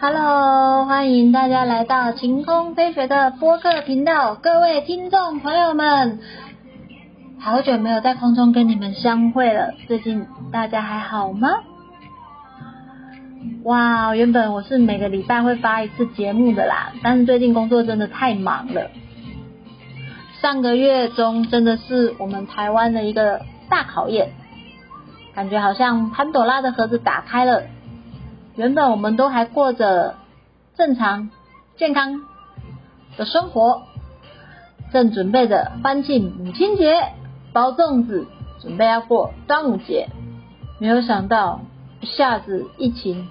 Hello，欢迎大家来到晴空飞雪的播客频道，各位听众朋友们，好久没有在空中跟你们相会了，最近大家还好吗？哇，原本我是每个礼拜会发一次节目的啦，但是最近工作真的太忙了。上个月中真的是我们台湾的一个大考验，感觉好像潘朵拉的盒子打开了。原本我们都还过着正常健康的生活，正准备着欢庆母亲节、包粽子，准备要过端午节，没有想到一下子疫情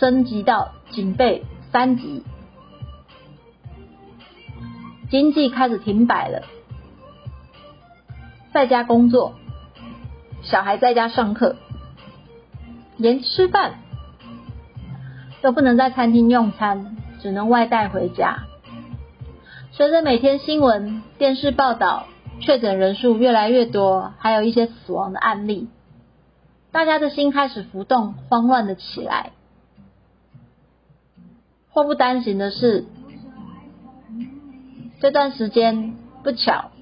升级到警备三级，经济开始停摆了，在家工作，小孩在家上课，连吃饭。都不能在餐厅用餐，只能外带回家。随着每天新闻、电视报道，确诊人数越来越多，还有一些死亡的案例，大家的心开始浮动、慌乱的起来。祸不单行的是，这段时间不巧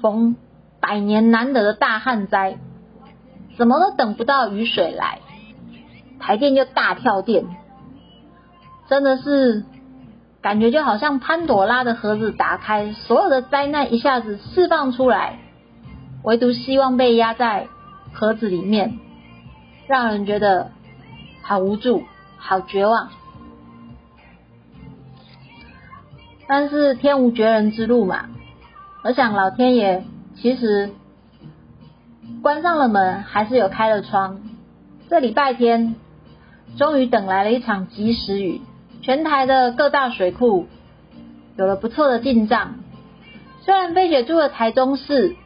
逢百年难得的大旱灾，怎么都等不到雨水来。台电就大跳电，真的是感觉就好像潘朵拉的盒子打开，所有的灾难一下子释放出来，唯独希望被压在盒子里面，让人觉得好无助、好绝望。但是天无绝人之路嘛，我想老天爷其实关上了门，还是有开了窗。这礼拜天。终于等来了一场及时雨，全台的各大水库有了不错的进账。虽然飞雪住的台中市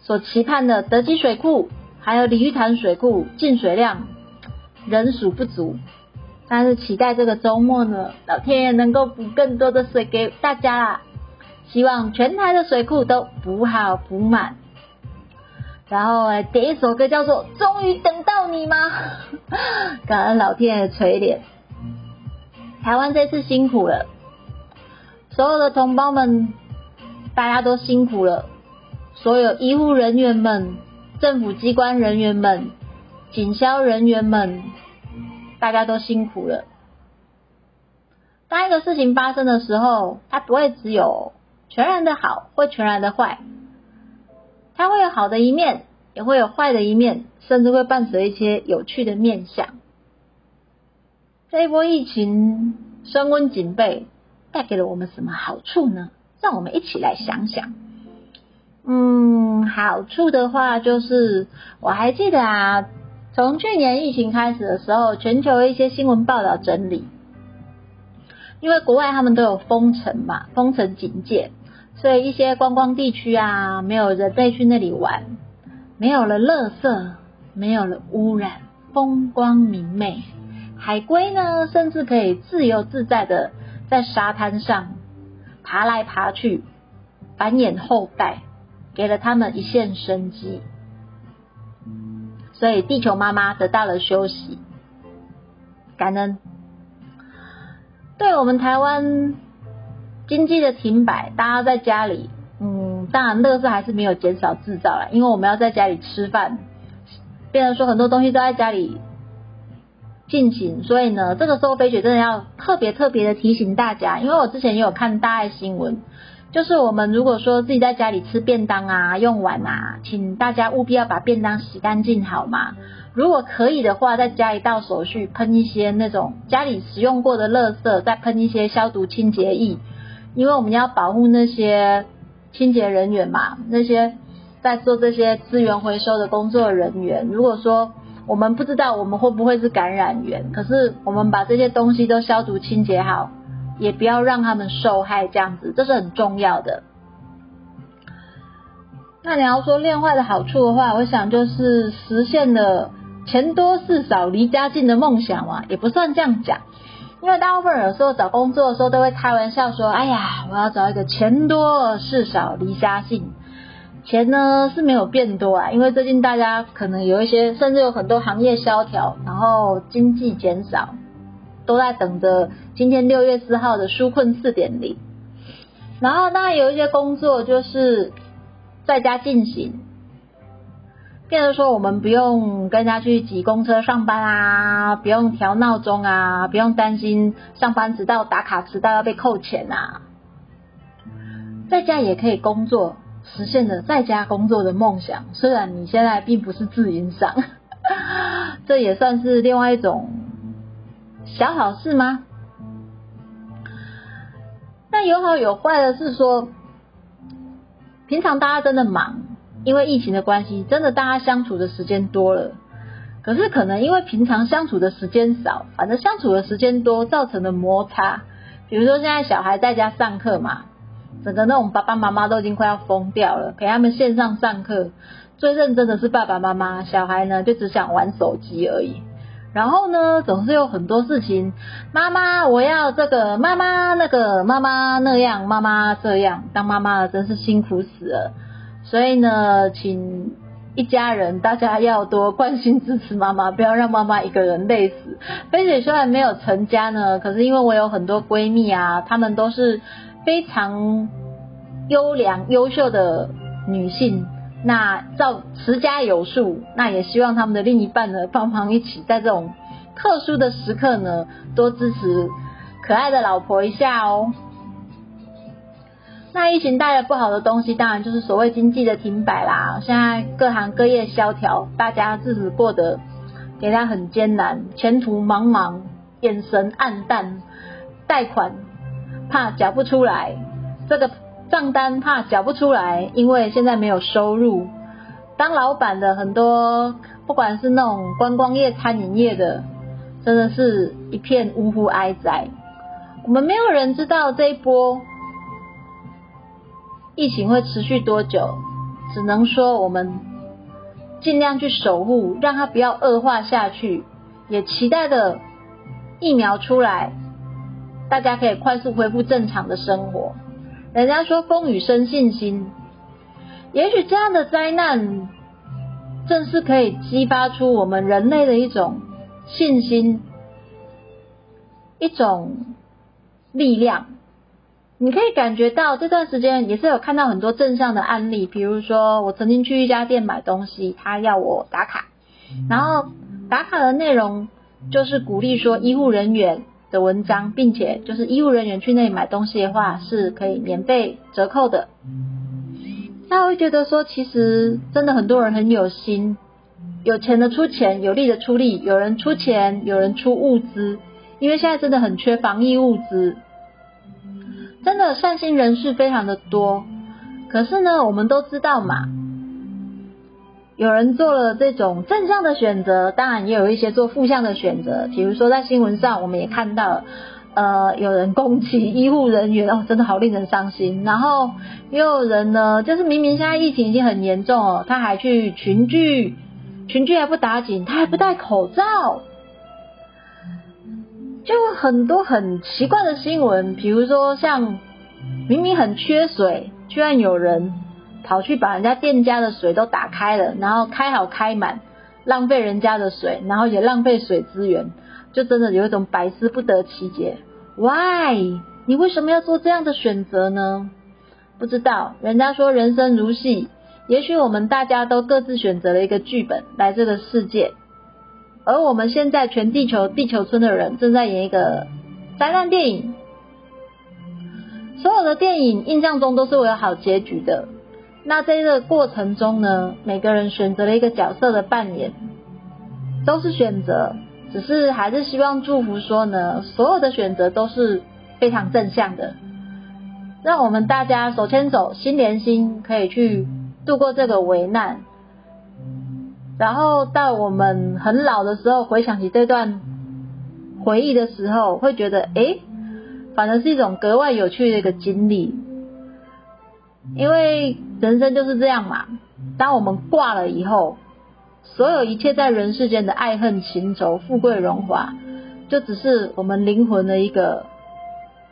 所期盼的德基水库还有鲤鱼潭水库进水量仍属不足，但是期待这个周末呢，老天爷能够补更多的水给大家啦。希望全台的水库都补好补满。然后点一首歌叫做《终于等到你吗》，感恩老天爷垂怜。台湾这次辛苦了，所有的同胞们，大家都辛苦了。所有医护人员们、政府机关人员们、警消人员们，大家都辛苦了。当一个事情发生的时候，它不会只有全然的好或全然的坏。它会有好的一面，也会有坏的一面，甚至会伴随一些有趣的面相。这一波疫情升温警备，带给了我们什么好处呢？让我们一起来想想。嗯，好处的话，就是我还记得啊，从去年疫情开始的时候，全球一些新闻报道整理，因为国外他们都有封城嘛，封城警戒。所以一些观光地区啊，没有人再去那里玩，没有了垃圾，没有了污染，风光明媚，海龟呢，甚至可以自由自在的在沙滩上爬来爬去，繁衍后代，给了他们一线生机。所以地球妈妈得到了休息，感恩。对我们台湾。经济的停摆，大家在家里，嗯，当然乐色还是没有减少制造了，因为我们要在家里吃饭，变成说很多东西都在家里进行，所以呢，这个时候飞雪真的要特别特别的提醒大家，因为我之前也有看大爱新闻，就是我们如果说自己在家里吃便当啊、用碗啊，请大家务必要把便当洗干净好吗？如果可以的话，在家里倒手续喷一些那种家里使用过的垃圾，再喷一些消毒清洁液。因为我们要保护那些清洁人员嘛，那些在做这些资源回收的工作人员。如果说我们不知道我们会不会是感染源，可是我们把这些东西都消毒清洁好，也不要让他们受害，这样子这是很重要的。那你要说练坏的好处的话，我想就是实现了钱多事少离家近的梦想嘛，也不算这样讲。因为大部分人有时候找工作的时候都会开玩笑说：“哎呀，我要找一个钱多事少离家近。”钱呢是没有变多啊，因为最近大家可能有一些，甚至有很多行业萧条，然后经济减少，都在等着今天六月四号的纾困四点零。然后当然有一些工作就是在家进行，变成说我们不用跟人家去挤公车上班啊，不用调闹钟啊，不用担心上班迟到、打卡迟到要被扣钱啊，在家也可以工作。实现了在家工作的梦想，虽然你现在并不是自营商，这也算是另外一种小好事吗？那有好有坏的是说，平常大家真的忙，因为疫情的关系，真的大家相处的时间多了。可是可能因为平常相处的时间少，反正相处的时间多造成的摩擦，比如说现在小孩在家上课嘛。整个那种爸爸妈妈都已经快要疯掉了，陪他们线上上课，最认真的是爸爸妈妈，小孩呢就只想玩手机而已。然后呢，总是有很多事情，妈妈我要这个，妈妈那个，妈妈那样，妈妈这样，当妈妈真是辛苦死了。所以呢，请一家人大家要多关心支持妈妈，不要让妈妈一个人累死。菲姐虽然没有成家呢，可是因为我有很多闺蜜啊，她们都是。非常优良、优秀的女性，那照持家有数，那也希望他们的另一半呢，帮忙一起在这种特殊的时刻呢，多支持可爱的老婆一下哦。疫情带来不好的东西，当然就是所谓经济的停摆啦。现在各行各业萧条，大家日子过得给他很艰难，前途茫茫，眼神暗淡，贷款。怕缴不出来，这个账单怕缴不出来，因为现在没有收入。当老板的很多，不管是那种观光业、餐饮业的，真的是一片呜呼哀哉。我们没有人知道这一波疫情会持续多久，只能说我们尽量去守护，让它不要恶化下去，也期待的疫苗出来。大家可以快速恢复正常的生活。人家说风雨生信心，也许这样的灾难正是可以激发出我们人类的一种信心，一种力量。你可以感觉到这段时间也是有看到很多正向的案例，比如说我曾经去一家店买东西，他要我打卡，然后打卡的内容就是鼓励说医护人员。的文章，并且就是医务人员去那里买东西的话，是可以免费折扣的。那我会觉得说，其实真的很多人很有心，有钱的出钱，有力的出力，有人出钱，有人出物资，因为现在真的很缺防疫物资，真的善心人士非常的多。可是呢，我们都知道嘛。有人做了这种正向的选择，当然也有一些做负向的选择。比如说在新闻上，我们也看到，呃，有人攻击医护人员，哦，真的好令人伤心。然后也有人呢，就是明明现在疫情已经很严重哦，他还去群聚，群聚还不打紧，他还不戴口罩，就很多很奇怪的新闻。比如说像明明很缺水，居然有人。跑去把人家店家的水都打开了，然后开好开满，浪费人家的水，然后也浪费水资源，就真的有一种百思不得其解。Why？你为什么要做这样的选择呢？不知道。人家说人生如戏，也许我们大家都各自选择了一个剧本来这个世界，而我们现在全地球地球村的人正在演一个灾难电影。所有的电影印象中都是会有好结局的。那在这个过程中呢，每个人选择了一个角色的扮演，都是选择，只是还是希望祝福说呢，所有的选择都是非常正向的，让我们大家手牵手、心连心，可以去度过这个危难，然后到我们很老的时候，回想起这段回忆的时候，会觉得，哎，反而是一种格外有趣的一个经历。因为人生就是这样嘛，当我们挂了以后，所有一切在人世间的爱恨情仇、富贵荣华，就只是我们灵魂的一个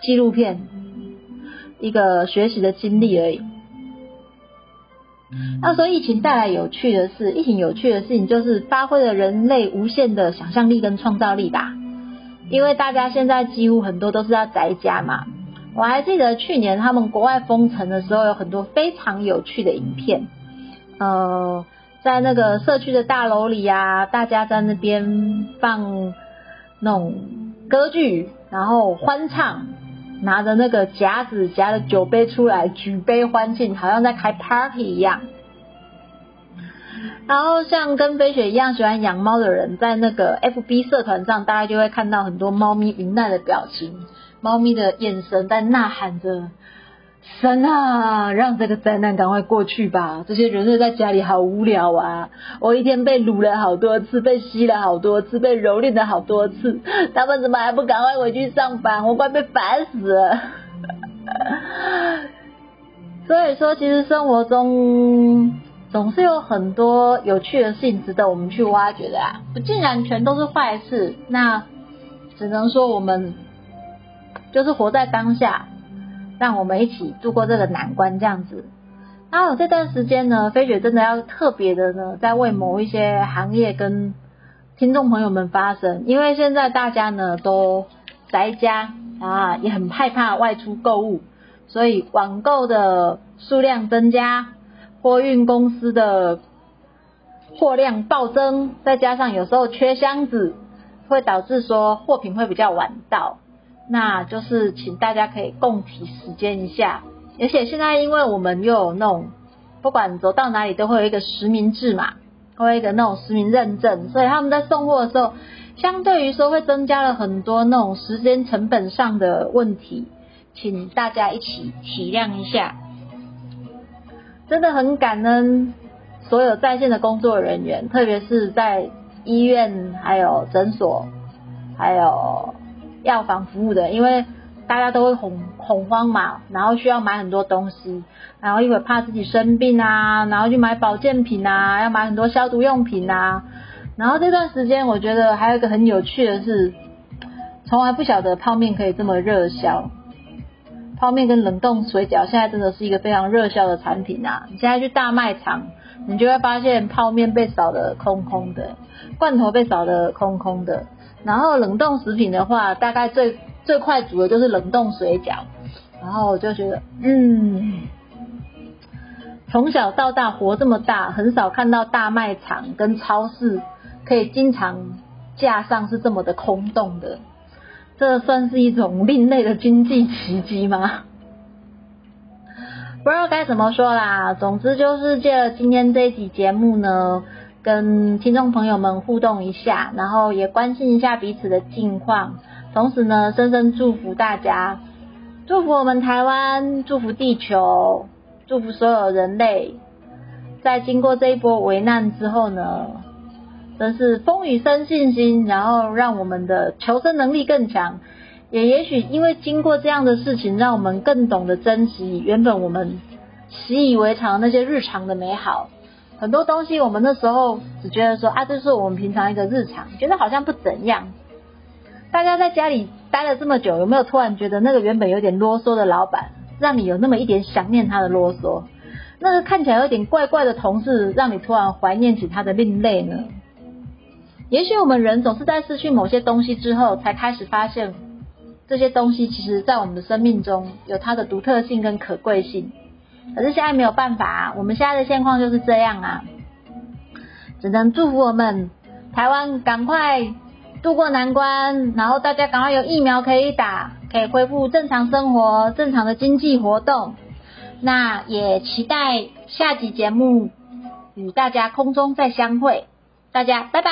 纪录片，一个学习的经历而已。那说疫情带来有趣的事，疫情有趣的事情就是发挥了人类无限的想象力跟创造力吧。因为大家现在几乎很多都是要宅家嘛。我还记得去年他们国外封城的时候，有很多非常有趣的影片。呃，在那个社区的大楼里啊，大家在那边放那种歌剧，然后欢唱，拿着那个夹子夹着酒杯出来举杯欢庆，好像在开 party 一样。然后像跟飞雪一样喜欢养猫的人，在那个 FB 社团上，大家就会看到很多猫咪无奈的表情，猫咪的眼神在呐喊着：“神啊，让这个灾难赶快过去吧！这些人类在家里好无聊啊！我一天被撸了好多次，被吸了好多次，被蹂躏了好多次，他们怎么还不赶快回去上班？我快被烦死了！” 所以说，其实生活中。总是有很多有趣的事情值得我们去挖掘的啊！不竟然全都是坏事，那只能说我们就是活在当下，让我们一起度过这个难关这样子。然后这段时间呢，飞雪真的要特别的呢，在为某一些行业跟听众朋友们发声，因为现在大家呢都宅家啊，也很害怕外出购物，所以网购的数量增加。货运公司的货量暴增，再加上有时候缺箱子，会导致说货品会比较晚到。那就是请大家可以共体时间一下。而且现在因为我们又有那种不管走到哪里都会有一个实名制嘛，会有一个那种实名认证，所以他们在送货的时候，相对于说会增加了很多那种时间成本上的问题，请大家一起体谅一下。真的很感恩所有在线的工作人员，特别是在医院、还有诊所、还有药房服务的，因为大家都会恐恐慌嘛，然后需要买很多东西，然后因为怕自己生病啊，然后去买保健品啊，要买很多消毒用品啊，然后这段时间我觉得还有一个很有趣的是，从来不晓得泡面可以这么热销。泡面跟冷冻水饺现在真的是一个非常热销的产品啊！你现在去大卖场，你就会发现泡面被扫的空空的，罐头被扫的空空的。然后冷冻食品的话，大概最最快煮的就是冷冻水饺。然后我就觉得，嗯，从小到大活这么大，很少看到大卖场跟超市可以经常架上是这么的空洞的。这算是一种另类的经济奇迹吗？不知道该怎么说啦。总之就是借今天这一集节目呢，跟听众朋友们互动一下，然后也关心一下彼此的近况，同时呢，深深祝福大家，祝福我们台湾，祝福地球，祝福所有人类，在经过这一波危难之后呢。真是风雨生信心，然后让我们的求生能力更强。也也许因为经过这样的事情，让我们更懂得珍惜原本我们习以为常那些日常的美好。很多东西我们那时候只觉得说啊，这是我们平常一个日常，觉得好像不怎样。大家在家里待了这么久，有没有突然觉得那个原本有点啰嗦的老板，让你有那么一点想念他的啰嗦？那个看起来有点怪怪的同事，让你突然怀念起他的另类呢？也许我们人总是在失去某些东西之后，才开始发现这些东西其实在我们的生命中有它的独特性跟可贵性。可是现在没有办法，我们现在的现况就是这样啊，只能祝福我们台湾赶快渡过难关，然后大家赶快有疫苗可以打，可以恢复正常生活、正常的经济活动。那也期待下集节目与大家空中再相会。大家拜拜。